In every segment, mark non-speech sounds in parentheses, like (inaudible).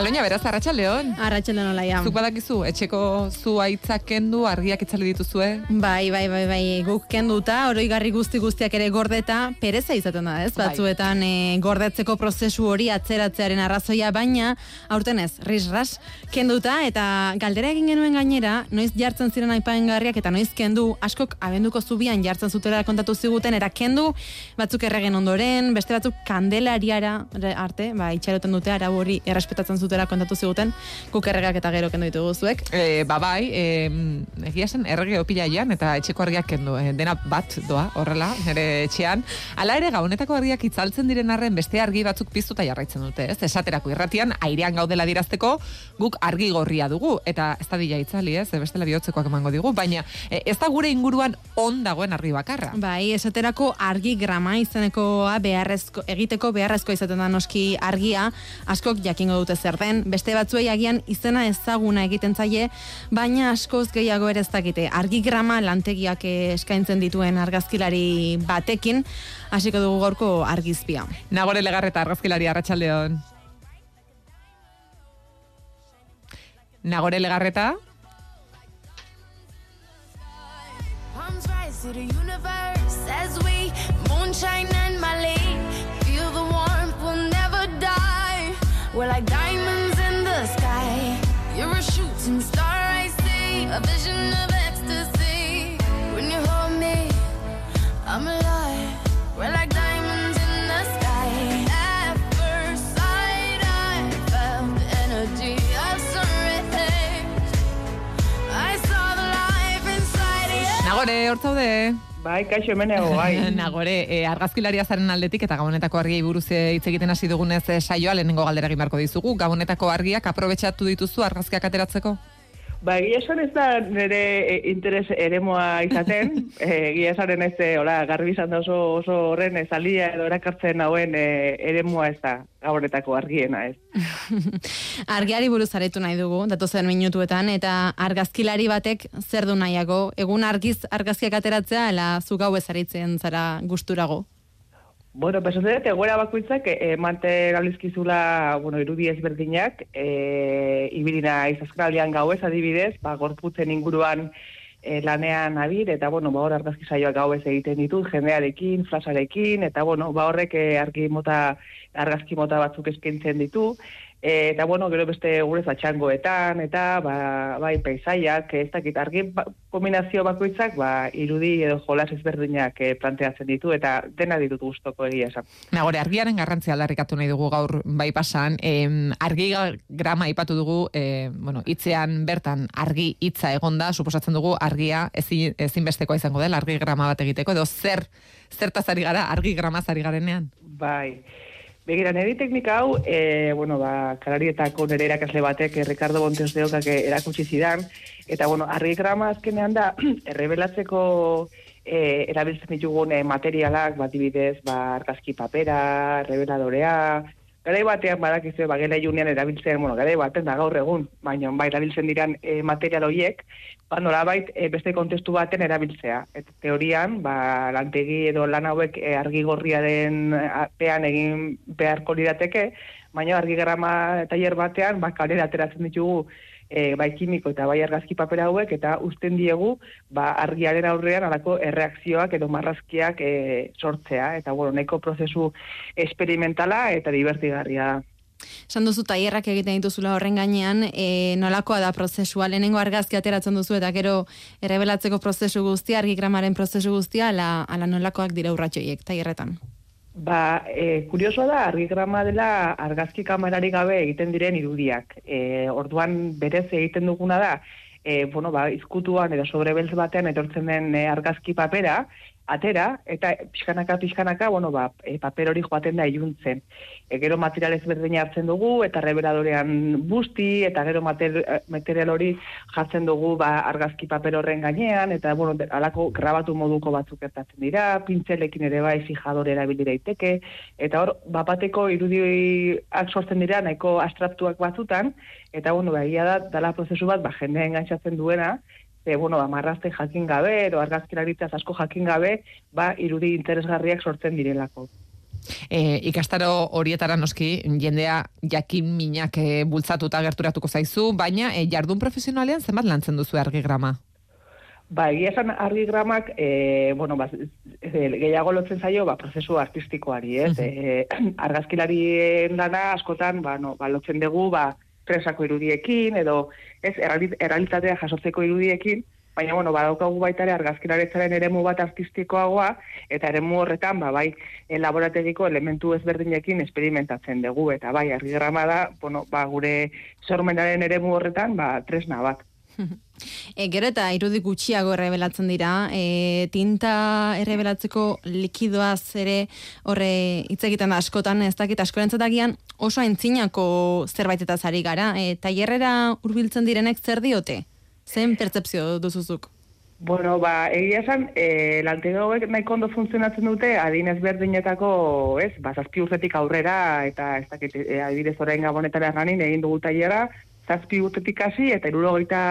Aloina, beraz. Arratxalde nola ja. Zuk badakizu, etxeko zu aitzak kendu, argiak itzali dituzue. Bai, bai, bai, bai, guk kenduta, oroigarri guzti guztiak ere gordeta, pereza izaten da, ez? Bai. Batzuetan e, gordetzeko prozesu hori atzeratzearen arrazoia, baina aurten ez, risras, kenduta, eta galdera egin genuen gainera, noiz jartzen ziren aipaengarriak eta noiz kendu, askok abenduko zubian jartzen zutela kontatu ziguten, era kendu, batzuk erregen ondoren, beste batzuk kandelariara arte, ba, itxaroten dute, arau hori errespetatzen zutela kontatu ziguten, guk erregak eta gero kendu ditugu zuek. E, ba bai, e, egia zen errege opilaian eta etxeko argiak kendu. E, dena bat doa, horrela, nire etxean. Hala ere, gabonetako argiak itzaltzen diren arren beste argi batzuk piztuta jarraitzen dute, ez? Esaterako irratian, airean gaudela dirazteko, guk argi gorria dugu, eta ez da dila itzali, ez? Bestela bihotzekoak emango digu, baina e, ez da gure inguruan on dagoen argi bakarra. Bai, esaterako argi grama izenekoa beharrezko, egiteko beharrezko izaten da noski argia, askok jakingo dute zer den, beste batzuei agian izena ezaguna egiten zaie, baina askoz gehiago ere ez dakite. Argi grama lantegiak eskaintzen dituen argazkilari batekin, hasiko dugu gaurko argizpia. Nagore legarreta argazkilari arratsaldeon. Nagore legarreta, to the universe as we moonshine and Malay. Feel the warmth, we'll never die. We're like diamonds shooting star, I see. A vision of ecstasy. When you hold me, I'm alive. We're like diamonds in the sky. At first sight, I felt the energy of. I saw the life inside you. Nagore, hor. Bai, kaixo hemenego, bai. (laughs) Nagore, e, argazkilaria zaren aldetik eta gabonetako argiei buruz e, hitz egiten hasi dugunez e, saioa lehenengo galdera egin dizugu. Gabonetako argiak aprobetxatu dituzu argazkiak ateratzeko? Ba, egia esan ez da nire e, interes eremoa izaten, (laughs) e, egia esan ez, e, hola, garbi izan da oso, oso horren ez alia edo erakartzen hauen e, eremoa ez da, gabonetako argiena ez. (laughs) Argiari buruz aretu nahi dugu, datozen minutuetan, eta argazkilari batek zer du nahiago, egun argiz argazkiak ateratzea, ela zu gau ezaritzen zara gusturago. Bueno, pues dut, egoera bakoitzak e, mante gablizkizula, bueno, irudi ezberdinak, e, ibirina izazkralian gauez adibidez, ba, gorputzen inguruan e, lanean abir, eta, bueno, ba, hor argazki saioak gauez egiten ditut, jendearekin, flasarekin, eta, bueno, ba, horrek argi mota, argazki mota batzuk eskaintzen ditu, e, eta, bueno, gero beste gurez atxangoetan, eta, ba, bai, paisaiak, ez dakit, argi ba, kombinazio bakoitzak, ba, irudi edo jolas ezberdinak e, planteatzen ditu, eta dena ditut gustoko egia esan. Nagore, argiaren garrantzia aldarrikatu nahi dugu gaur bai pasan. Em, argi grama ipatu dugu, e, bueno, hitzean bertan argi hitza egonda, suposatzen dugu argia ezin, ezinbestekoa izango dela, argi grama bat egiteko, edo zer, zertaz ari gara, argi gramaz ari garenean? Bai. Begira, niri teknika hau, e, bueno, ba, kalarietako nire erakasle batek, eh, Ricardo Bontes de Ocak eh, erakutsi zidan, eta, bueno, argigrama azkenean da, (clears throat) errebelatzeko e, erabiltzen ditugun eh, materialak, bat dibidez, ba, argazki papera, errebeladorea, Garai batean badakizue ba gela ilunean erabiltzen, bueno, garai baten da gaur egun, baina bai erabiltzen diran e, material horiek, ba nolabait e, beste kontestu baten erabiltzea. Eta teorian, ba lantegi edo lan hauek e, argi gorriaren pean egin beharko lirateke, baina argi grama tailer batean ba kalera ateratzen ditugu e, bai kimiko eta bai argazki papera hauek eta uzten diegu ba, argiaren aurrean alako erreakzioak edo marrazkiak e, sortzea. Eta bueno, nahiko prozesu experimentala eta divertigarria da. Esan duzu tailerrak egiten dituzula horren gainean, e, nolakoa da prozesua, lehenengo argazki ateratzen duzu eta gero errebelatzeko prozesu guztia, argigramaren prozesu guztia, ala, ala nolakoak dira urratxoiek tailerretan. Ba, e, kuriosoa da, argigrama dela argazki kamerari gabe egiten diren irudiak. E, orduan berez egiten duguna da, e, bueno, ba, izkutuan edo sobrebeltz batean etortzen den e, argazki papera, atera, eta pixkanaka, pixkanaka, bueno, ba, e, paper hori joaten da iluntzen. E, gero material ezberdin hartzen dugu, eta reveladorean busti, eta gero mater, eh, material hori jartzen dugu ba, argazki paper horren gainean, eta bueno, alako grabatu moduko batzuk gertatzen dira, pintzelekin ere bai fijadore erabili daiteke, eta hor, bapateko irudiak sortzen dira nahiko abstraktuak batzutan, eta bueno, ba, egia da, dala prozesu bat, ba, jendea engantzatzen duena, e, bueno, ba, marrazte jakin gabe, edo argazkilaritzaz asko jakin gabe, ba, irudi interesgarriak sortzen direlako. E, ikastaro horietara noski, jendea jakin minak e, bultzatuta gerturatuko zaizu, baina e, jardun profesionalean zenbat lantzen duzu argigrama? Ba, egia esan argigramak, e, bueno, ba, e, gehiago lotzen zaio, ba, prozesu artistikoari, ez? e, (clears throat) argazkilarien lana askotan, ba, no, ba, lotzen dugu, ba, presako irudiekin, edo, ez, erreali- errealitatea jasotzeko irudiekin, baina, bueno, badaukagu baita ere argazkilaretzaren eremu bat artistikoagoa, eta eremu horretan, ba, bai, e, laborategiko elementu ezberdinekin esperimentatzen dugu, eta bai, argigrama da, bueno, ba, gure sormenaren eremu horretan, ba, tresna bat. E, gero eta irudi gutxiago errebelatzen dira, e, tinta errebelatzeko likidoaz ere horre hitz egiten da askotan, ez dakit askorentzatagian oso aintzinako zerbaitetaz ari gara. E, tailerrera hurbiltzen direnek zer diote? Zen pertzepzio duzuzuk? Bueno, ba, egia esan, e, lantegi hauek nahiko ondo funtzionatzen dute adin ezberdinetako, ez, ba, zazpi urtetik aurrera, eta ez dakit, e, adibidez orain gabonetara ganin egin dugu tailera, zazpi urtetik hasi, eta irurogeita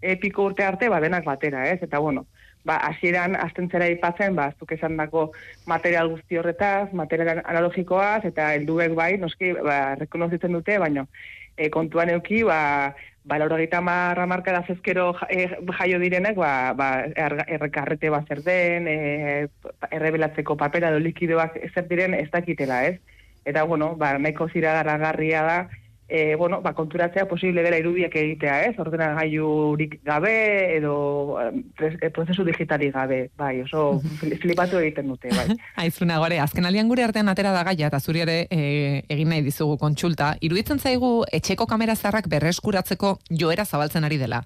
e, piko urte arte, ba, denak batera, ez, eta bueno, ba, hasieran astentzera ipatzen, ba, zuk esan dako material guzti horretaz, material analogikoaz, eta helduek bai, noski, ba, rekonozitzen dute, baino, e, kontuan euki, ba, ba, laurogeita marra marka da zezkero ja- e, jaio direnek, ba, ba, errekarrete bat zer den, e, errebelatzeko papera edo likidoak zer diren ez dakitela, ez? Eta, bueno, ba, nahiko ziragaragarria da, e, bueno, ba, konturatzea posible dela irudiak egitea, ez? Ordenagailurik gabe edo e, prozesu digitalik gabe, bai, oso fli- flipatu egiten dute, bai. (laughs) Aizuna gore, azken alian gure artean atera da gaia, eta zuri ere e, egin nahi dizugu kontsulta. Iruditzen zaigu etxeko kamera zarrak berreskuratzeko joera zabaltzen ari dela.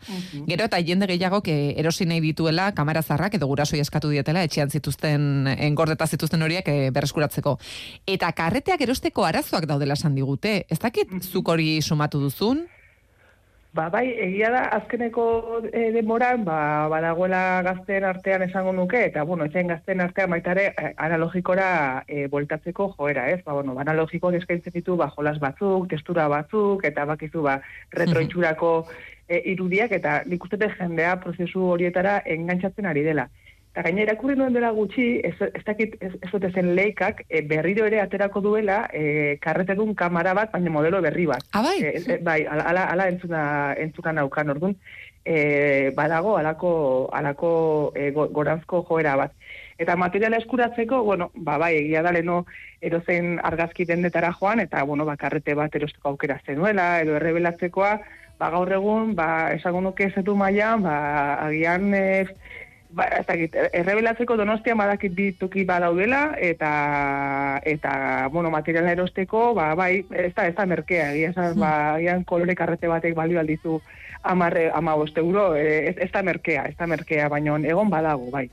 Gero eta jende gehiagok erosi nahi dituela kamera zarrak edo gurasoi eskatu dietela etxean zituzten, engordeta zituzten horiek e, berreskuratzeko. Eta karreteak erosteko arazoak daudela esan digute. Ez dakit zuk hori sumatu duzun? Ba, bai, egia da, azkeneko e, denboran, ba, badagoela gazteen artean esango nuke, eta, bueno, etxen gazteen artean baitare eh, analogikora e, voltatzeko joera, ez? Ba, bueno, ba, analogikoak eskaintzen ditu, ba, jolas batzuk, testura batzuk, eta bakizu, ba, retroitxurako (laughs) e, irudiak, eta nik uste jendea prozesu horietara engantzatzen ari dela. Eta gaina irakurri nuen dela gutxi, ez, ez dakit, ez, ez zen leikak, e, berriro ere aterako duela, e, karretedun kamara bat, baina modelo berri bat. Ah, bai? E, e, bai, ala, ala, entzuna, entzukan naukan, orduan, e, badago, alako, alako e, go- goranzko joera bat. Eta materiala eskuratzeko, bueno, ba, bai, egia da leno edozein argazki dendetara joan, eta, bueno, ba, karrete bat erosteko aukera zenuela, edo errebelatzekoa, ba, gaur egun, ba, esango nuke zetu mailan, ba, agian, e, ba, ez dakit, errebelatzeko donostia badakit bi toki badaudela, eta, eta, bueno, materiala erosteko, ba, bai, ez da, ez da merkea, egia esan, ba, agian kolore karrete batek balio aldizu amarre, ama euro, e, ez, ez da merkea, ez da merkea, baina egon badago, bai.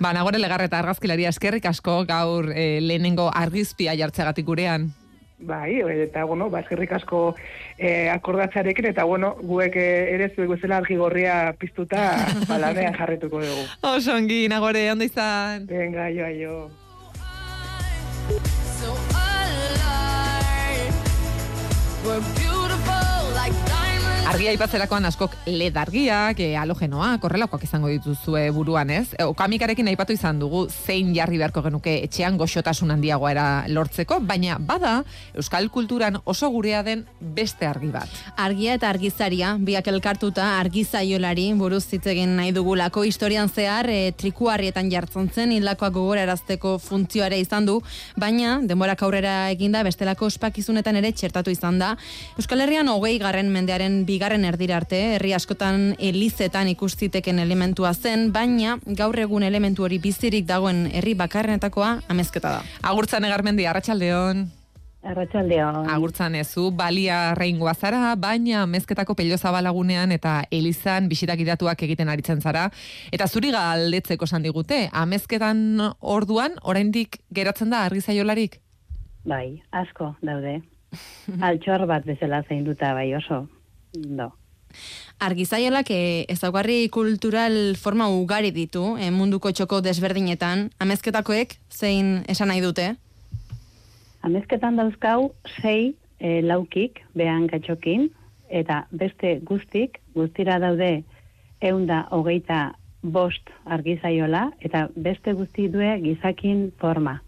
Ba, nagore legarreta argazkilaria eskerrik asko gaur e, lehenengo argizpia jartzeagatik gurean. Bai, eta, bueno, ba, eskerrik asko eh, akordatzarekin, eta, bueno, guek eh, ere zuek bezala argi gorria piztuta (laughs) balanean jarretuko dugu. Oso ongi, nagore, ondo izan. Venga, jo, jo. So alive. Argia aipatzerakoan askok LED argiak, e, halogenoak, horrelakoak izango dituzue buruan, ez? E, Okamikarekin aipatu izan dugu zein jarri beharko genuke etxean goxotasun handiagoa era lortzeko, baina bada euskal kulturan oso gurea den beste argi bat. Argia eta argizaria, biak elkartuta argizaiolari buruz hitz egin nahi dugulako historian zehar e, trikuarrietan jartzen zen hilakoak gogorarazteko funtzioare izan du, baina denborak aurrera eginda bestelako ospakizunetan ere txertatu izan da. Euskal Herrian hogei garren mendearen bigarren erdira arte, herri askotan elizetan ikustiteken elementua zen, baina gaur egun elementu hori bizirik dagoen herri bakarrenetakoa amezketa da. Agurtzan egarmendi, arratsaldeon. Arratxaldeon. Agurtzan ezu, balia reingoa zara, baina mezketako pelio zabalagunean eta elizan bisitak idatuak egiten aritzen zara. Eta zuri galdetzeko esan digute, amezketan orduan, oraindik geratzen da argizaiolarik? Bai, asko daude. Altxor bat bezala zein duta bai oso. Do. Argizaiolak eh, ezaugarri kultural forma ugari ditu eh, munduko txoko desberdinetan, amezketakoek zein esan nahi dute? Amezketan dauzkau sei e, laukik behan gatxokin, eta beste guztik, guztira daude eunda hogeita bost argizaiola, eta beste guzti due gizakin forma.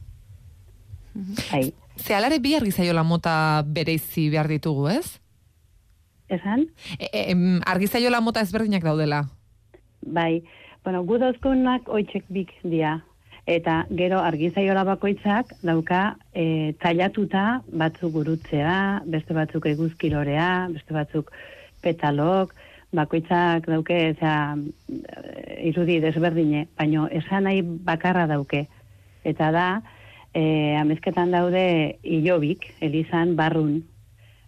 Bai, Ze alare bi argizaiola mota bereizi behar ditugu, ez? Esan? E, e, argizaiola mota ezberdinak daudela. Bai, bueno, gu dauzkunak oitxek bik dia. Eta gero argizaiola bakoitzak dauka e, tailatuta batzuk gurutzea, beste batzuk eguzkilorea, beste batzuk petalok, bakoitzak dauke, eza, irudi desberdine, baino esan nahi bakarra dauke. Eta da, e, amezketan daude ilobik, elizan barrun.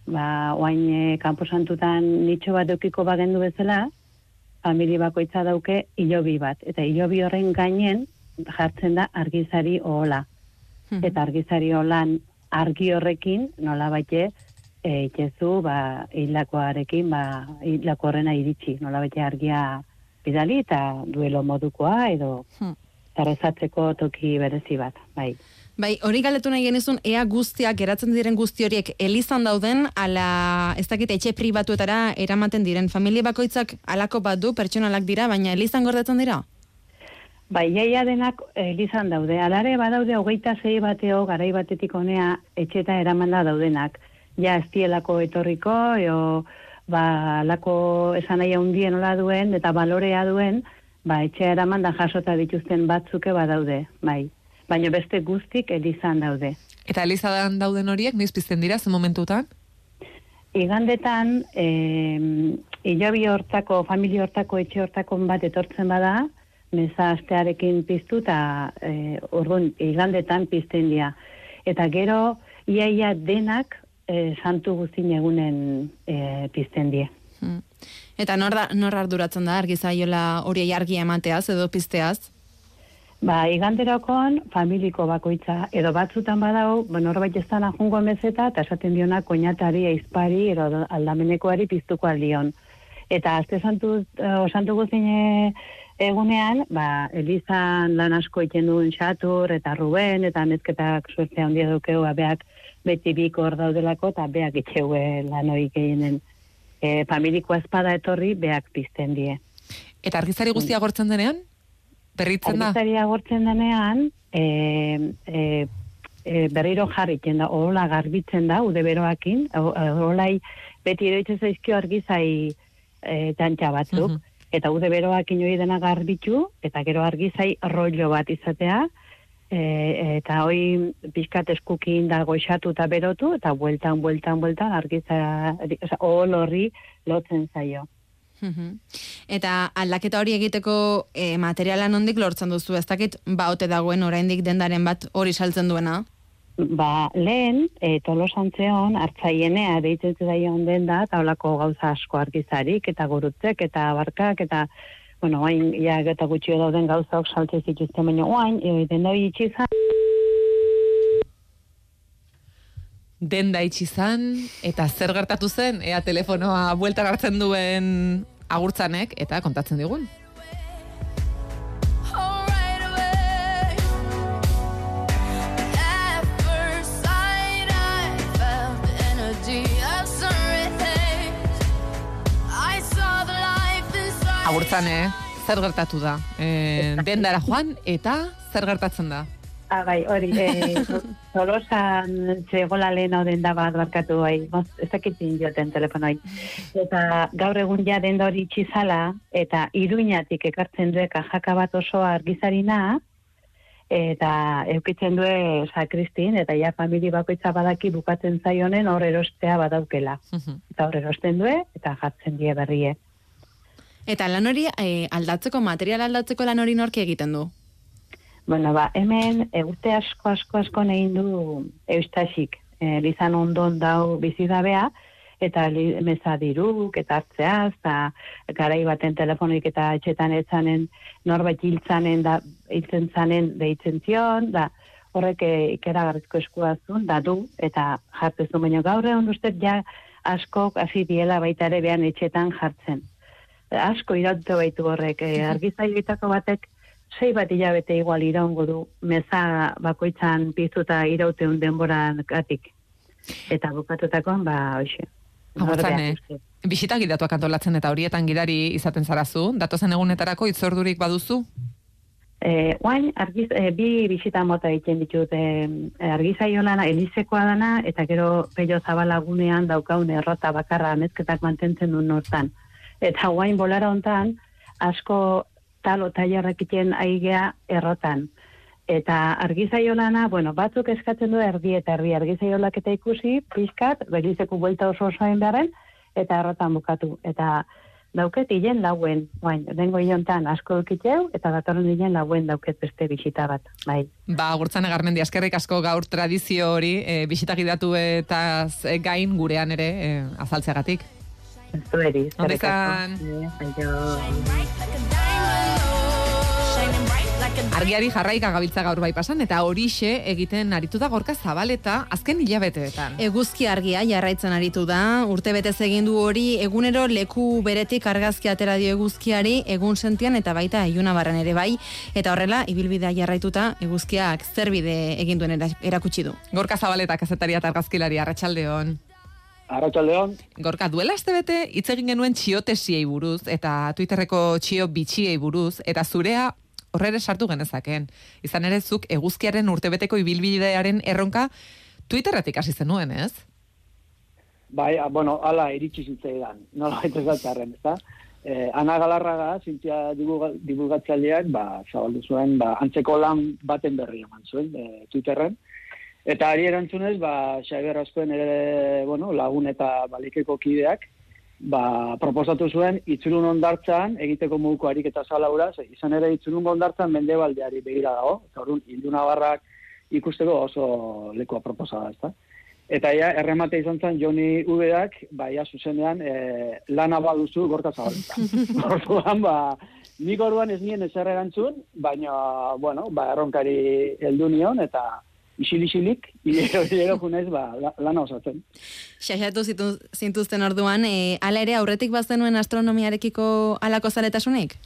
Ba, oain e, kanposantutan nitxo bat eukiko bagendu bezala, famili bakoitza dauke ilobi bat. Eta ilobi horren gainen jartzen da argizari ohola. Eta argizari holan argi horrekin nola baite e, itxezu ba, hilakoarekin ba, hilako horrena iritsi. Nola baite argia bidali eta duelo modukoa edo Hmm. errezatzeko toki berezi bat. Bai. Bai, hori galetu nahi genizun, ea guztiak, geratzen diren guzti horiek elizan dauden, ala, ez dakit, etxe pribatuetara eramaten diren. Familia bakoitzak alako bat du, pertsonalak dira, baina elizan gordetzen dira? Bai, jaia denak elizan daude. Alare badaude hogeita zei bateo garai batetik honea etxeta eramanda daudenak. Ja estielako etorriko, eo, ba, lako esan nahi handien nola duen, eta balorea duen, ba, etxea eramanda jasota dituzten batzuke badaude, bai. Baina beste guztik elizan daude. Eta elizadan dauden horiek, niz pizten dira, ze momentutan? Igandetan, e, hilabi hortako, familia hortako, etxe hortako bat etortzen bada, meza astearekin piztu eta e, orduan igandetan pizten dira. Eta gero, iaia denak e, santu guztin egunen e, pizten die. Hmm. Eta nor, da, nor arduratzen da, argizaiola hori argia emateaz edo pizteaz? Ba, iganderokon familiko bakoitza, edo batzutan badau, ba, norbait ez dana jungo mezeta, eta esaten diona koinatari, eizpari, edo aldamenekoari piztuko aldion. Eta azte santu, uh, santu guztien e, egunean, ba, Elizan lan asko iten duen xatur, eta Ruben, eta mezketak suertzea handia dukeu, ba, beak beti bik hor daudelako, eta beak itxeue lan hori gehienen e, familiko espada etorri, beak pizten die. Eta argizari guztia gortzen denean? Berritzen da? Argizari agortzen denean, e, e, e, berriro jarritzen da, orola garbitzen da, ude beroakin, o- orolai beti eroitzen zaizkio argizai e, tantxa batzuk, Mhm. eta ude beroakin hori dena garbitu, eta gero argizai rollo bat izatea, e, eta hoi pixkat eskukin da goxatu eta berotu, eta bueltan, bueltan, bueltan argiza, oza, horri lotzen zaio. Eta aldaketa hori egiteko e, materiala nondik lortzen duzu, ez dakit baote dagoen oraindik dendaren bat hori saltzen duena? Ba, lehen, e, tolosantzeon, hartzaienea deitzen zaion den da, eta holako gauza asko argizarik, eta gurutzek, eta barkak, eta, bueno, oain, ja, eta gutxio dauden gauzak saltze zituzten, baina oain, e, den da itxizan, Denda itxi zan, eta zer gertatu zen, ea telefonoa bueltan hartzen duen agurtzanek, eta kontatzen digun. Agurtzane, zer gertatu da? E, dendara joan, eta zer gertatzen da? Ah, bai, hori, e, (laughs) tolosan zegoela lehen hau den da bat barkatu, bai, ez dakitin joten telefonoi. Eta gaur egun ja den da hori itxizala, eta iruñatik ekartzen due kajaka bat oso argizarina, eta eukitzen due sakristin, eta ja famili bakoitza badaki bukatzen zaionen hor erostea badaukela. Eta hor erosten due, eta jartzen die berrie. Eta lan hori e, aldatzeko, material aldatzeko lan hori norki egiten du? Bueno, ba, hemen e, urte asko asko asko egin du eustasik. e, lizan ondon dau bizidabea, eta li, meza diruk, eta hartzeaz, eta garai baten telefonik eta etxetan etzanen norbait hiltzanen, da, hiltzen zanen deitzen zion, da horrek e, ikeragarrizko eskuazun, da du, eta jartezu, baina gaur egon ustez ja askok hasi diela baita ere behan etxetan jartzen. Asko iraute baitu horrek, e, argizaioetako batek sei bat hilabete igual iraungo du meza bakoitzan piztuta irauteun denboran gatik. Eta bukatutakoan, ba, hoxe. Agurtzan, eh? Bisita gidatuak antolatzen eta horietan gidari izaten zarazu, datozen egunetarako itzordurik baduzu? E, oain, argiz, e, bi bisita mota egiten ditut, e, argizaio lana, elizekoa dana, eta gero pello zabalagunean daukaun errota bakarra amezketak mantentzen duen nortan. Eta oain bolara hontan, asko talo tailarrak iten aigea errotan. Eta argizaio lana, bueno, batzuk eskatzen du erdi eta erdi argizaiolak eta ikusi, pixkat, belizeko buelta oso osoen beharren, eta errotan bukatu. Eta dauket hilen lauen, guain, dengo hilontan asko dukiteu, eta datorren hilen lauen dauket beste bisita bat, bai. Ba, gurtzan egarmendi, askerrik asko gaur tradizio hori, e, bisita gidatu eta gain gurean ere e, azaltzeagatik. Zueri, izan. asko. Argiari jarraika gabiltza gaur bai pasan, eta horixe egiten aritu da gorka zabaleta azken hilabeteetan. Eguzki argia jarraitzen aritu da, urte betez egin du hori egunero leku beretik argazki atera dio eguzkiari egun sentian eta baita iluna barren ere bai, eta horrela ibilbidea jarraituta eguzkiak zerbide egin duen era- erakutsi du. Gorka zabaleta kazetaria eta argazkilari arratsaldeon. Arratxaldeon, Gorka, duela azte bete hitz egin genuen txiotesiei buruz eta Twitterreko txio bitxiei buruz eta zurea horrere sartu genezaken. Izan ere zuk eguzkiaren urtebeteko ibilbidearen erronka Twitterretik hasi zenuen, ez? bai, a, bueno, ala iritsi zitzaidan, nola baita zatzarren, ezta? Eh, Ana Galarraga, zintzia divulga- divulgatzaileak, ba, zabaldu zuen, ba, antzeko lan baten berri eman zuen, e, Twitterren. Eta ari erantzunez, ba, Xabier Askoen ere, bueno, lagun eta balikeko kideak, ba, proposatu zuen, itzulun ondartzan, egiteko moduko harik eta zalaura, ze, izan ere itzulun ondartzan mendebaldeari begira dago, eta orduan, Iluna Barrak ikusteko oso lekua proposada, ezta? Eta ja, erremate izan zen Joni Ubeak, ba, ja, zuzenean, e, lana baduzu gorka zabaleta. (laughs) Orduan, ba, nik orduan ez nien ezer erantzun, baina, bueno, ba, erronkari heldu nion, eta isil-isilik, (laughs) hilero, hilero junez, ba, la- lana osatzen. Xaxatu zintuzten orduan, e, ala ere aurretik bazenuen astronomiarekiko alako zaletasunik?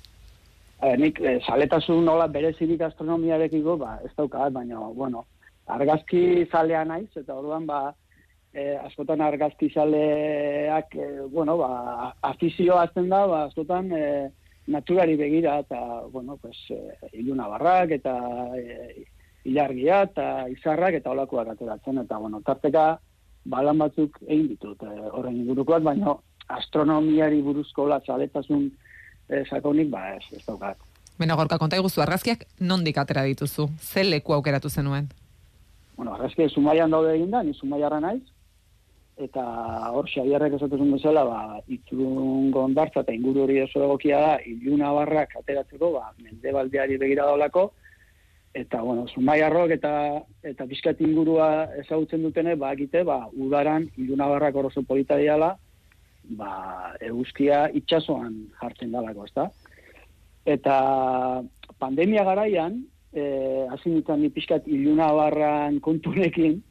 E, nik e, saletasun nola berezirik astronomiarekiko, ba, ez daukat, baina, bueno, argazki zalea naiz, eta orduan, ba, e, askotan argazki zaleak, e, bueno, ba, afizioa azten da, ba, askotan e, naturari begira, eta, bueno, pues, e, iluna barrak, eta e, ilargia, eta izarrak, eta olakoak ateratzen, eta, bueno, tarteka, balan batzuk egin ditut e, horren ingurukoak, baina astronomiari buruzko la zaletasun e, sakonik, ba, ez, ez daukat. Beno, gorka, konta iguzu, argazkiak nondik atera dituzu? Ze leku aukeratu zenuen? Bueno, argazki Zumaian daude eginda, ni Zumaiarra naiz, eta hor Xabierrek esatuzun bezala, ba, itzulun gondartza eta inguru hori oso egokia da, iluna barrak ateratzeko, ba, mendebaldeari begira daulako, eta, bueno, Zumaiarrok eta, eta bizkat ingurua ezagutzen dutene, ba, egite, ba, udaran iluna barrak oso polita diala, ba, eguzkia itxasoan jartzen dalako, ezta? Eta pandemia garaian, eh, hasi nintzen ni pixkat iluna barran kontunekin,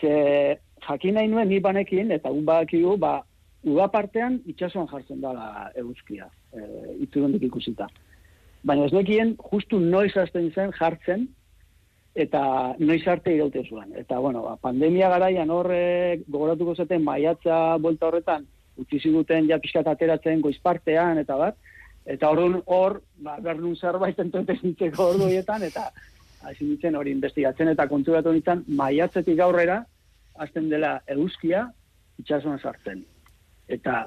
ze jakin nahi nuen ni banekin, eta un badakigu, ba, uda partean itxasoan jartzen dala eguzkia, e, itzulundik ikusita. Baina ez nekien, justu noiz hasten zen jartzen, eta noiz arte iraute zuen. Eta, bueno, ba, pandemia garaian horre gogoratuko zaten maiatza bolta horretan, utzi ziguten ja pixkat ateratzen goizpartean, eta bat, eta orduan hor, ba, bernun zerbait entontes nintzeko ordu horietan, eta hasi nintzen hori investigatzen eta konturatu nintzen, maiatzetik aurrera, hasten dela eguzkia itxasuan sartzen. Eta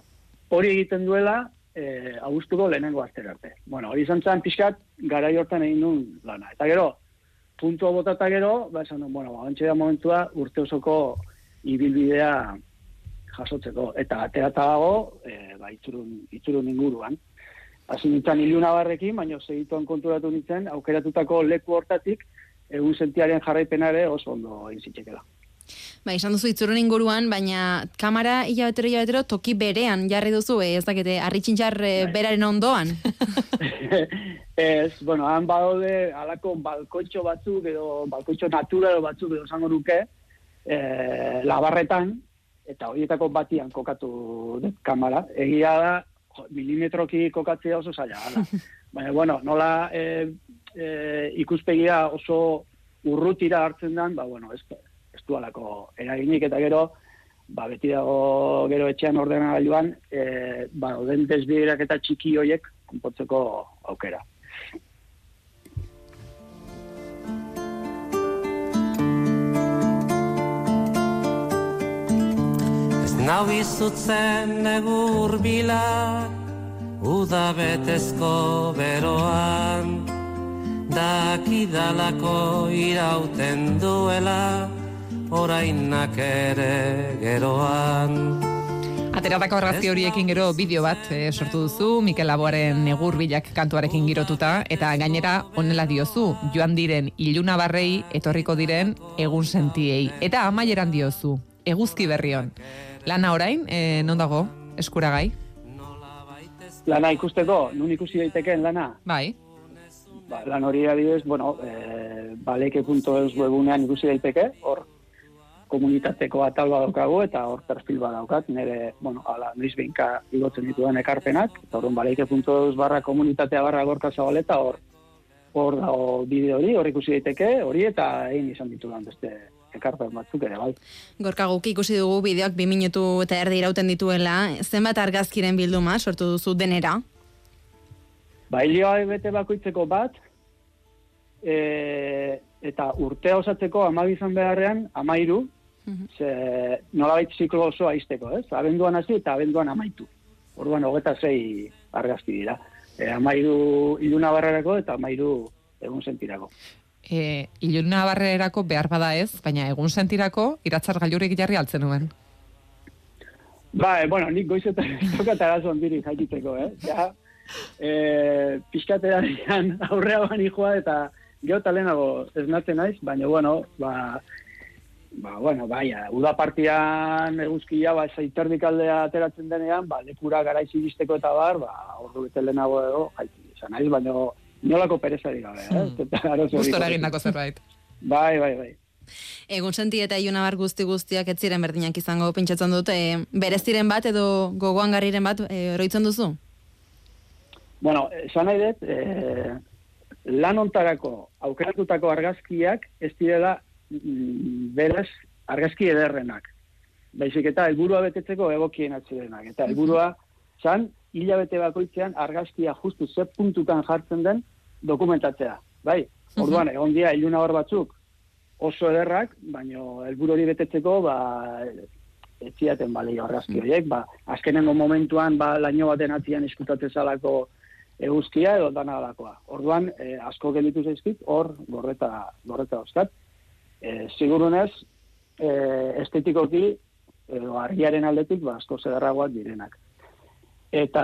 hori egiten duela, e, augustuko lehenengo astera arte. Bueno, hori izan zen pixkat, garai hortan egin nuen lana. Eta gero, puntua botata gero, ba, esan nuen, bueno, ba, ontsa da momentua urte osoko ibilbidea jasotzeko. Eta aterata dago, e, ba, itzurun, itzurun inguruan. Hasi nintzen iluna barrekin, baina segituan konturatu nintzen, aukeratutako leku hortatik, egun sentiaren jarraipenare oso ondo egin zitzekela. Ba, izan duzu itzurun inguruan, baina kamera hilabetero hilabetero toki berean jarri duzu, eh? ez dakite, arritxintxar eh, beraren ondoan. (laughs) Ez, bueno, han badaude alako balkoitxo batzuk edo balkoitxo natural batzuk edo esango nuke e, labarretan eta horietako batian kokatu dut kamera. Egia da, milimetroki kokatzea oso zaila. (laughs) Baina, bueno, nola e, e, ikuspegia oso urrutira hartzen dan, ba, bueno, ez, ez du alako eraginik eta gero, ba, beti dago gero etxean ordenagailuan, e, ba, oden desbiderak eta txiki hoiek konpotzeko aukera. Ez nau izutzen negur bila Uda betezko beroan Dakidalako irauten duela Orainak ere geroan Ateratako argazki horiekin gero bideo bat eh, sortu duzu, Mikel Laboaren negur bilak kantuarekin girotuta, eta gainera onela diozu, joan diren iluna barrei etorriko diren egun sentiei. Eta amaieran diozu, eguzki berrion. Lana orain, e, non dago, eskuragai? Lana ikusteko, nun ikusi daitekeen lana? Bai, Ba, lan hori adibidez, bueno, e, baleke.eus webunean ikusi daiteke, hor komunitateko atal badaukagu eta hor perfil badaukat, nire, bueno, ala, noiz behinka igotzen dituen ekarpenak, eta horren baleike.eus barra komunitatea barra gorka zabaleta, hor hor dago bideo hori, hor ikusi daiteke, hori eta egin izan ditudan beste ekarpen batzuk ere, bai. Gorka guk ikusi dugu bideoak bi minutu eta erdi irauten dituela, zenbat argazkiren bilduma sortu duzu denera? Ba, hilioa bete bakoitzeko bat, e, eta urtea osatzeko amabi izan beharrean, amairu, ze nolabait ziklo osoa izteko, ez? Abenduan hasi eta abenduan amaitu. Orduan, hogeta zei argazki dira. E, amairu iluna barrerako eta amairu egun sentirako. e, iluna barrerako behar bada ez, baina egun sentirako iratzar gailurik jarri altzen nuen. Ba, e, bueno, nik goizetan ez (laughs) daukat arazo handirik jakiteko, eh? Ja, e, pixkatean aurrea bani joa eta geho talenago esnatzen naiz, baina, bueno, ba, ba, bueno, baia, uda partian eguzkia, ba, zaiterdik aldea ateratzen denean, ba, lekura garaiz iristeko eta bar, ba, ordu bete lehenago edo, jaiti, izan naiz, baina inolako perezari gabe, eh? Arazo Gustora egindako zerbait. (laughs) Bai, bai, bai. Egun senti eta iunabar guzti guztiak ez ziren berdinak izango pentsatzen dut, e, bereziren bat edo gogoan garriren bat e, oroitzen duzu? Bueno, esan nahi dut, eh, lan ontarako aukeratutako argazkiak ez direla mm, beraz argazki ederrenak. Baizik eta helburua betetzeko egokien atzirenak. Eta helburua zan, hilabete bakoitzean argazkia justu ze puntukan jartzen den dokumentatzea. Bai, orduan, egon dira iluna hor batzuk oso ederrak, baino helburu hori betetzeko, ba, ez ziaten balio argazki horiek, ba, azkenengo momentuan, ba, laino baten atzian eskutatzen zalako eguzkia edo dana alakoa. Orduan, eh, asko gelditu zaizkit, hor gorreta, gorreta dauzkat. Eh, sigurunez, eh, estetikoki, edo argiaren aldetik, ba, asko zederragoak direnak. Eta,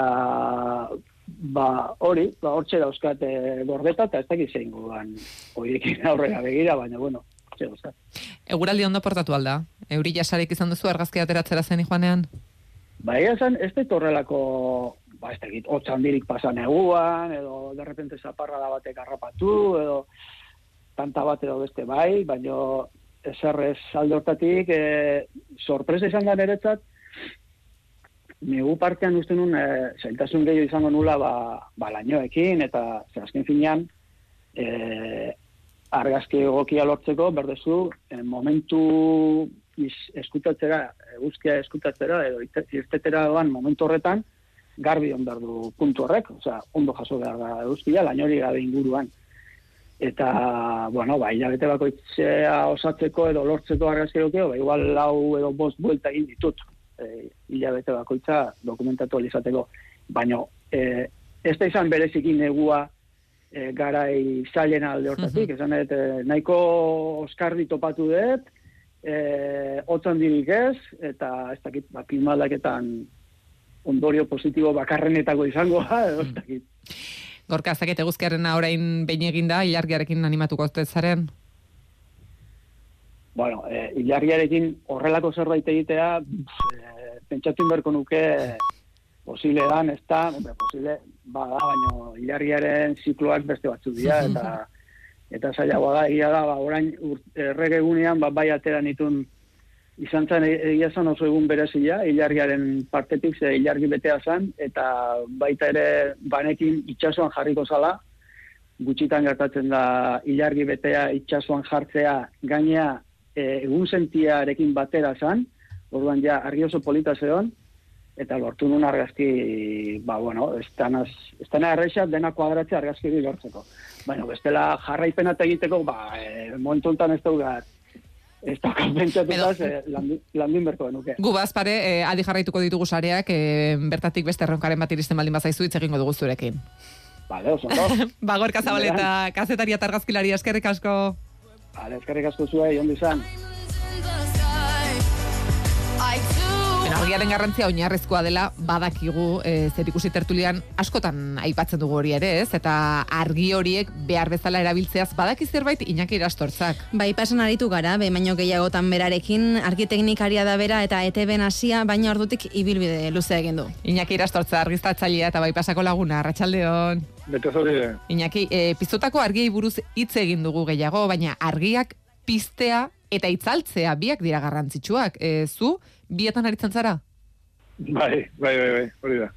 ba, hori, ba, hortxe dauzkat eh, gordeta, eta ez dakit zein horiekin (laughs) aurrera begira, baina, bueno, hortxe dauzkat. Eguraldi ondo portatu alda. Euri jasarik izan duzu argazki ateratzera zen joanean. Ba, egia esan, ez dut horrelako, ba, ez dakit, hotz handirik pasan eguan, edo de repente zaparra da batek harrapatu, edo tanta bat edo beste bai, baino eserrez alde hortatik, e, sorpresa izan da niretzat, negu partean uste nun, e, zailtasun gehiago izango nula, ba, ba lainoekin, eta ze azken finean, e, argazki egokia lortzeko, berdezu, e, momentu iz, eskutatzera, eguzkia eskutatzera, edo irte- irtetera doan momentu horretan, garbi on behar du puntu horrek, osea, ondo jaso behar da eguzkia, lainori gabe inguruan. Eta, bueno, ba, hilabete bakoitzea osatzeko edo lortzeko argazki egokio, ba, igual lau edo bost buelta egin ditut, e, hilabete bakoitza dokumentatu ahal izateko. Baina, e, ez da izan bereziki negua e, garai zailen alde hortatik, esan dut, e, nahiko oskardi topatu dut, e, otzan dirik ez, eta ez dakit, ba, ondorio positibo bakarrenetako izango, ha, (laughs) ez dakit. Gorka, ez dakit eguzkiarena orain behin eginda, ilargiarekin animatuko ez zaren. bueno, e, ilargiarekin horrelako zerbait egitea, pff, e, pentsatu inberko nuke posible dan, ez da, hombre, posible, bada, baina ilargiaren zikloak beste batzuk dira, eta eta zailagoa da, egia da, ba, orain ur- errege egunean, ba, bai atera nitun, izan zen e- egia zen oso egun berezia, ilargiaren partetik, ze ilargi betea zen, eta baita ere banekin itsasoan jarriko zala, gutxitan gertatzen da ilargi betea itsasoan jartzea gainea e, egun sentiarekin batera zen, orduan ja argi oso polita zeon, eta lortu nun argazki, ba, bueno, ez dana erresa dena kuadratzea argazki lortzeko. Baina, bestela jarraipena egiteko, ba, e, momentu ez daugat, ez daukat pentsatuta, landin, berko genuke. Gu bazpare, e, adi jarraituko ditugu sareak, e, bertatik beste erronkaren bat iristen baldin bazaizu hitz egingo dugu zurekin. Vale, oso? (laughs) Bagor Kazabaleta, kazetaria eta argazkilaria eskerrik asko. Vale, eskerrik asko zuei, ondo izan. Argiaren garrantzia oinarrizkoa dela badakigu e, zer ikusi tertulian askotan aipatzen dugu hori ere, ez? Eta argi horiek behar bezala erabiltzeaz badaki zerbait Iñaki Irastortzak. Bai, pasan aritu gara, behin baino gehiagotan berarekin, arkiteknikaria da bera eta ETB hasia, baina ordutik ibilbide luze egin du. Iñaki Irastortza argiztatzailea eta bai pasako laguna, Arratsaldeon. Bete zori, Iñaki, e, piztutako argiei buruz hitz egin dugu gehiago, baina argiak piztea eta itzaltzea biak dira garrantzitsuak. E, zu, bietan aritzen zara? bai, bai, bai, bai, hori da.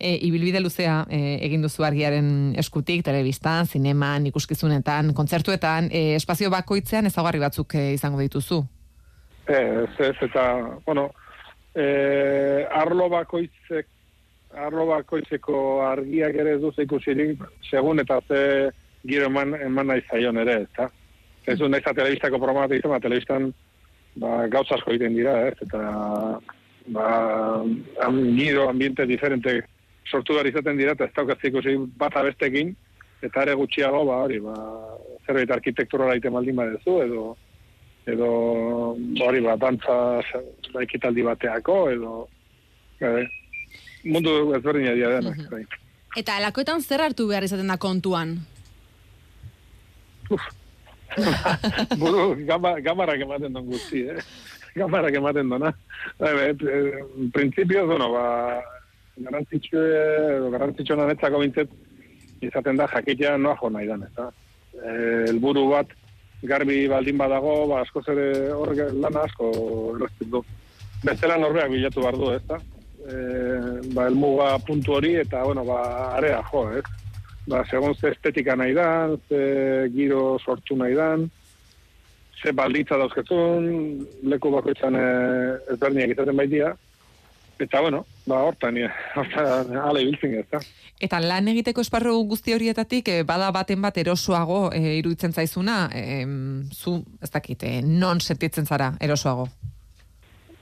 E, ibilbide luzea e, egin duzu argiaren eskutik, telebistan, zineman, ikuskizunetan, kontzertuetan, e, espazio bakoitzean ezaugarri batzuk e, izango dituzu. Ez, ez, eta, bueno, e, arlo bakoitzek, arlo bakoitzeko argiak ere ez duz ikusirik, segun eta ze giro eman, eman nahi zaion ere, ezta? Ez du nahi za telebistako programa bat izan, ba, telebistan ba, gauza asko egiten dira, ez? Eta, ba, am, giro, ambiente diferente sortu behar izaten dira, eta ez daukaz ikusi bata bestekin, eta ere gutxiago, ba, hori, ba, zerbait arkitektura egiten baldin badezu, edo, edo hori bat dantza ba, ekitaldi bateako edo e, mundu ezberdina dira denak. bai. Eta alakoetan zer hartu behar izaten da kontuan? Buru, gama, gamarak ematen don guzti, eh? Gamarak ematen dona. Bai, bai, eh, Printzipioz, bueno, ba, garantzitsu, edo garantzitsu nanetzako bintzet, izaten da jakitea noa jo nahi dan, eta eh, helburu bat garbi baldin badago, ba, askoz ere hor lana asko erreztik du. Bestela norbeak bilatu behar du, ez da? E, ba, elmuga puntu hori, eta, bueno, ba, area jo, ez? Ba, segun ze estetika nahi dan, ze giro sortu nahi dan, ze balditza dauzketzun, leku bakoitzan e, ezberdinak izaten baitia, eta, bueno, ba, hortan, e, (laughs) hortan, ale ibiltzen ez, da? Eta lan egiteko esparru guzti horietatik, e, bada baten bat erosoago e, iruditzen zaizuna, e, zu, ez dakit, e, non sentitzen zara erosoago?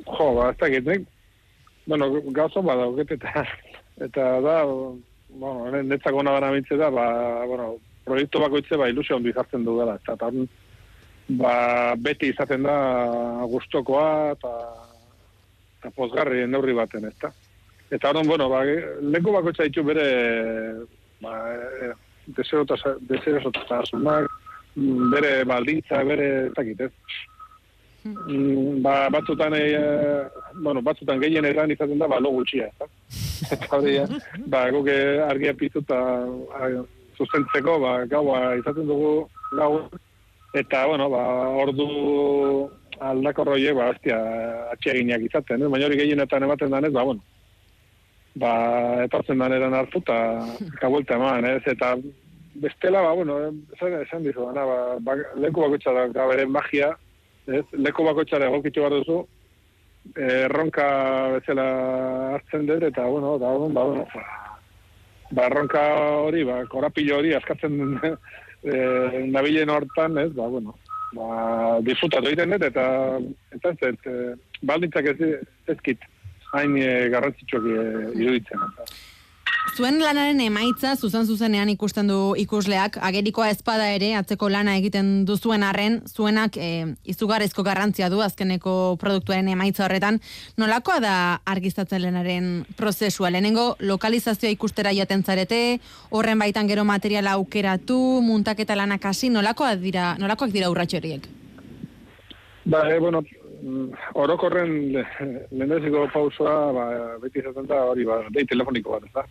Jo, ba, ez dakit, nik, bueno, gauzo badauket, eta, eta da, bueno, netzako ona bana bintze da, ba, bueno, proiektu bakoitze, ba, ilusio ondo izartzen du dela, eta, eta ba, beti izaten da gustokoa, eta, eta pozgarri neurri baten, ezta. Eta orduan, bueno, ba, leku bakoitza ditu bere, ba, e, deserotasunak, mm, bere baldintza, bere, ez dakit, ez. Mm, ba, batzutan, e, bueno, batzutan gehien eran izaten da, ba, lo gutxia. (laughs) Eta hori, eh, ba, guk eh, argia piztuta a, sustentzeko, ba, gaua izaten dugu gau, eta, bueno, ba, ordu aldakorroie, ba, hostia, atxeginak izaten, eh? baina hori gehienetan ematen danez, ba, bueno, ba, etortzen daneran hartu, eta (laughs) kabuelta eman, ez, eta bestela, ba, bueno, esan, esan dizu, ba, ba, leku bakoitza da, da bere magia, ez, leku bakoitzara egokitu behar duzu, erronka bezala hartzen dut, eta, bueno, da, ba, bueno, ba, ba, erronka hori, ba, korapilo hori askatzen (laughs) e, nabilen hortan, ez, ba, bueno, ba, disfrutatu egiten dut, eta, eta ez, e, baldintzak ez, ezkit, hain e, garrantzitsuak e, iruditzen. Eta. Zuen lanaren emaitza zuzen zuzenean ikusten du ikusleak, agerikoa ezpada ere atzeko lana egiten duzuen arren, zuenak e, izugarrizko garrantzia du azkeneko produktuaren emaitza horretan. Nolakoa da argiztatzelenaren prozesua? Lehenengo lokalizazioa ikustera jaten zarete, horren baitan gero materiala aukeratu, muntaketa lanak hasi, nolakoak dira, nolakoak dira urratxo horiek? Ba, e, bueno, mm, orokorren le- lehendabiziko pausoa, ba, beti izaten da hori, ba, dei telefoniko bat, ez da?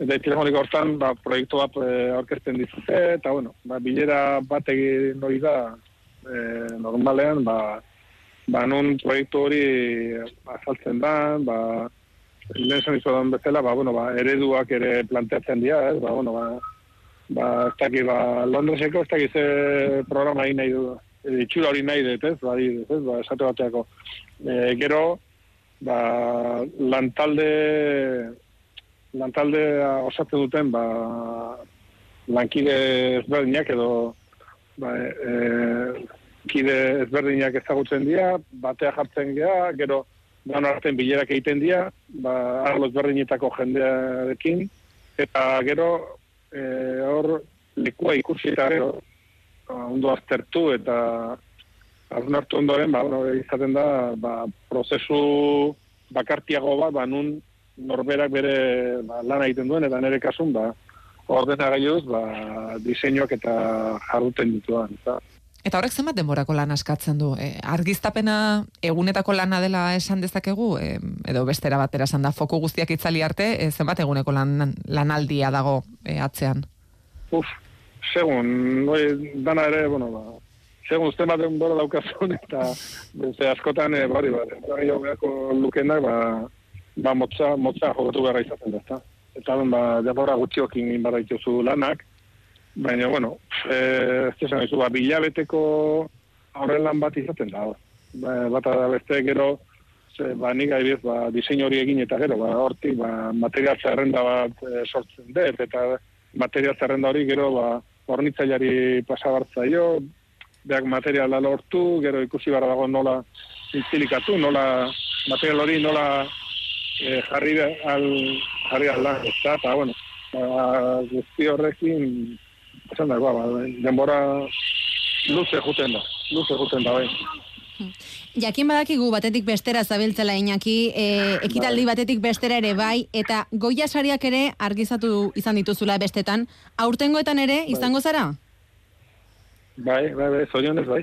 Dei telefoniko hortan, ba, proiektu bat e, aurkezten dizute, eta, bueno, ba, bilera bat egin hori da, e, normalean, ba, ba, nun proiektu hori azaltzen da, ba, lehen zen izudan bezala, ba, bueno, ba, ereduak ere planteatzen dira, ez, ba, bueno, ba, ba, ez dakit, ba, Londreseko ez dakit ze programa egin nahi du, e, itxura hori nahi dut, ez, ba, ez, ba, esate bateako. E, gero, ba, lantalde, lantalde osatzen duten, ba, lankide ezberdinak edo, ba, e, kide ezberdinak ezagutzen dira, batea jartzen gea, gero, dan artean bilerak egiten dira, ba, arlo ezberdinetako jendearekin, eta gero, e, hor, lekua ikusi eta gero, ba, ondo aztertu eta hartu ondoren, ba, izaten da, ba, prozesu bakartiago bat, ba, nun norberak bere ba, lana egiten duen, eta nire kasun, ba, ordenagailuz, ba, diseinuak eta jarduten dituan. Eta, Eta horrek zenbat denborako lan askatzen du? E, argiztapena egunetako lana dela esan dezakegu, e, edo bestera batera esan da, foku guztiak itzali arte, e, zenbat eguneko lan, lanaldia dago e, atzean? uf, segun, oi, dana ere, bueno, ba, segun uste bat denbora daukazun, eta ze askotan, e, bari, bari, bari, beharko lukenak, ba, motza, motza jokatu beharra izaten da, ezta? Eta, ba, denbora gutxiokin barra dituzu lanak, baina, bueno, e, ez esan ba, bilabeteko horren lan bat izaten da, ba, bata da beste gero, ze, ba, nik adibidez, ba, diseinu hori egin eta gero, ba, hortik, ba, material zerrenda bat e, sortzen dut, eta material zerrenda hori gero, ba, hornitzaileari pasabartzaio, beak materiala lortu, gero ikusi barra dago nola intzilikatu, nola material hori nola e, jarri al, jarri al lan, eta, bueno, ba, guzti horrekin, esan dago, ba, denbora luze juten da, luze juten da, bai. Jakin badakigu batetik bestera zabiltzela Iñaki, e, ekitaldi batetik bestera ere bai, eta goia sariak ere argizatu izan dituzula bestetan, aurtengoetan ere izango zara? Bai, bai, bai, zorionez, bai.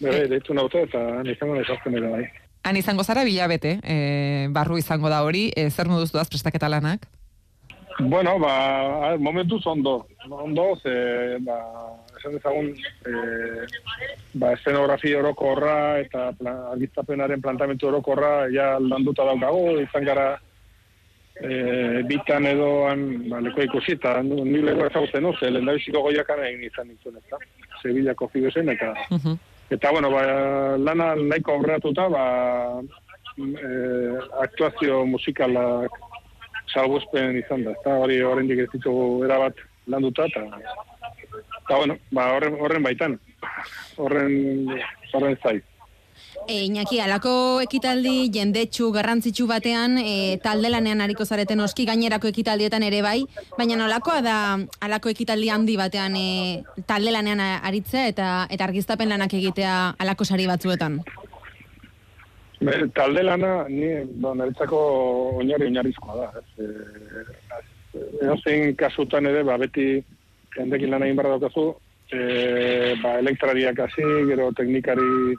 Bai, bai, deitu naute eta nizango nizazten ere, bai. Han izango zara bilabete, e, barru izango da hori, e, zer moduz duaz prestaketa lanak? Bueno, ba, momentuz ondo. Ondo, ze, ba, esan dezagun, e, ba, eszenografia orokorra eta plan, argiztapenaren plantamentu orokorra ja landuta daukago, izan gara e, bitan edoan ba, leko ikusi, eta ni leko ezagutzen no, ze lehen goiakan egin izan nintzen, eta Sevillako fidesen, eta Uh Eta, bueno, ba, lana nahiko aurreratuta, ba, e, aktuazio musikalak salbuzpen izan da. Eta hori horrendik ez ditugu erabat landuta, eta, eta bueno, ba, horren, horren baitan, horren, horren zai. E, Iñaki, alako ekitaldi jendetsu garrantzitsu batean, e, talde lanean ariko zareten oski gainerako ekitaldietan ere bai, baina nolakoa da alako ekitaldi handi batean e, talde lanean aritzea eta eta argiztapen lanak egitea alako sari batzuetan. Be, talde lana, ni, ba, niretzako oinarri oinarrizkoa da. Ez, e, kasutan ere, ba, beti jendekin lan egin barra daukazu, e, ba, elektrariak hasi, gero teknikari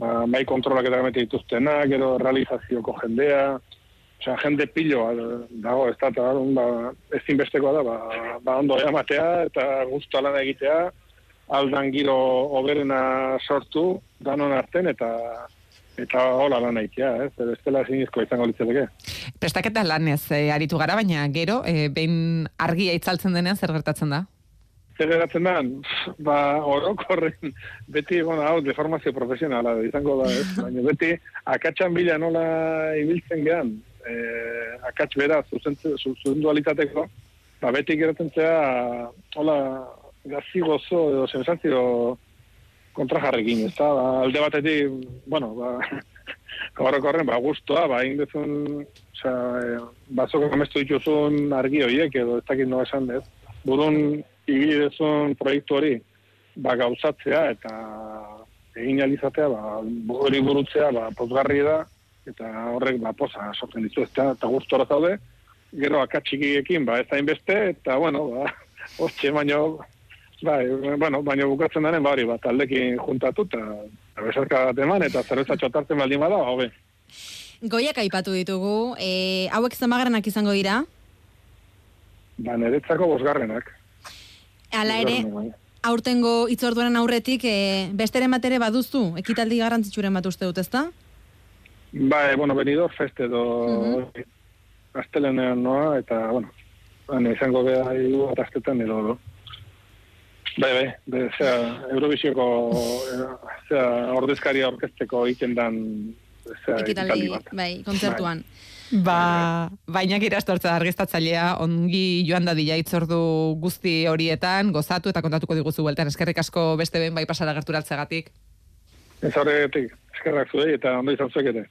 ba, mai kontrolak eta gamete dituztena, gero realizazioko jendea, Osea, jende piloa dago, ez da, ba, ezinbestekoa da, ba, ba ondo eramatea eta guztua lan egitea, aldan giro oberena sortu, danon arten, eta eta hola lan aitea, ez? Eh? Bestela zinizko izango litzateke. Prestaketa lanez e, aritu gara, baina gero, e, behin argia itzaltzen denean, zer gertatzen da? Zer geratzen da, ba, orokorren, beti, bueno, hau, deformazio profesionala izango da, ez? (laughs) Baina beti, akatsan bila nola ibiltzen gehan, e, akats bera, zuzendu alitateko, ba, beti geratzen zea, hola, gazi gozo edo sensazio kontrajarrekin, ez da, ba, alde batetik, bueno, ba, (laughs) orokorren, ba, guztua, ba, indezun, oza, e, bazoko amestu dituzun argi horiek, edo ez dakit no esan, ez? Burun, ibili dezun proiektu hori, ba, gauzatzea, eta egin alizatea, ba, hori burutzea, ba, pozgarri da, eta horrek, ba, poza, sortzen ditu, ez da, eta guztora zaude, gero akatxikiekin, ba, ez da inbeste, eta, bueno, ba, (laughs) hostxe, baino, Bai, bueno, baina bukatzen daren, bari, bat, aldekin juntatu, eta Besarka bat eman, eta zerbeza txotartzen baldin bada, ba, hobe. Goiak aipatu ditugu, e, hauek zenbagrenak izango dira, Ba, niretzako bosgarrenak. Hala ere, bai. aurtengo itzorduaren aurretik, e, besteren bat ere baduzu, ekitaldi garrantzitsuren bat uste dut, ezta? Ba, e, bueno, benidor feste edo Mhm. astelenean noa, eta, bueno, han izango beha hiru bat astetan edo, edo. Bai, bai, be, zera, Eurovisioko, eh, zera, ordezkaria orkesteko egiten dan, zera, Ekitaldi, bat. bai, kontzertuan. Ba, baina irastortza argiztatzailea ongi joan da dila itzordu guzti horietan, gozatu eta kontatuko diguzu bueltan. Eskerrik asko beste behin bai pasara gerturaltzegatik. Ez horretik, eskerrak zuei eta ondo izan zuek ere.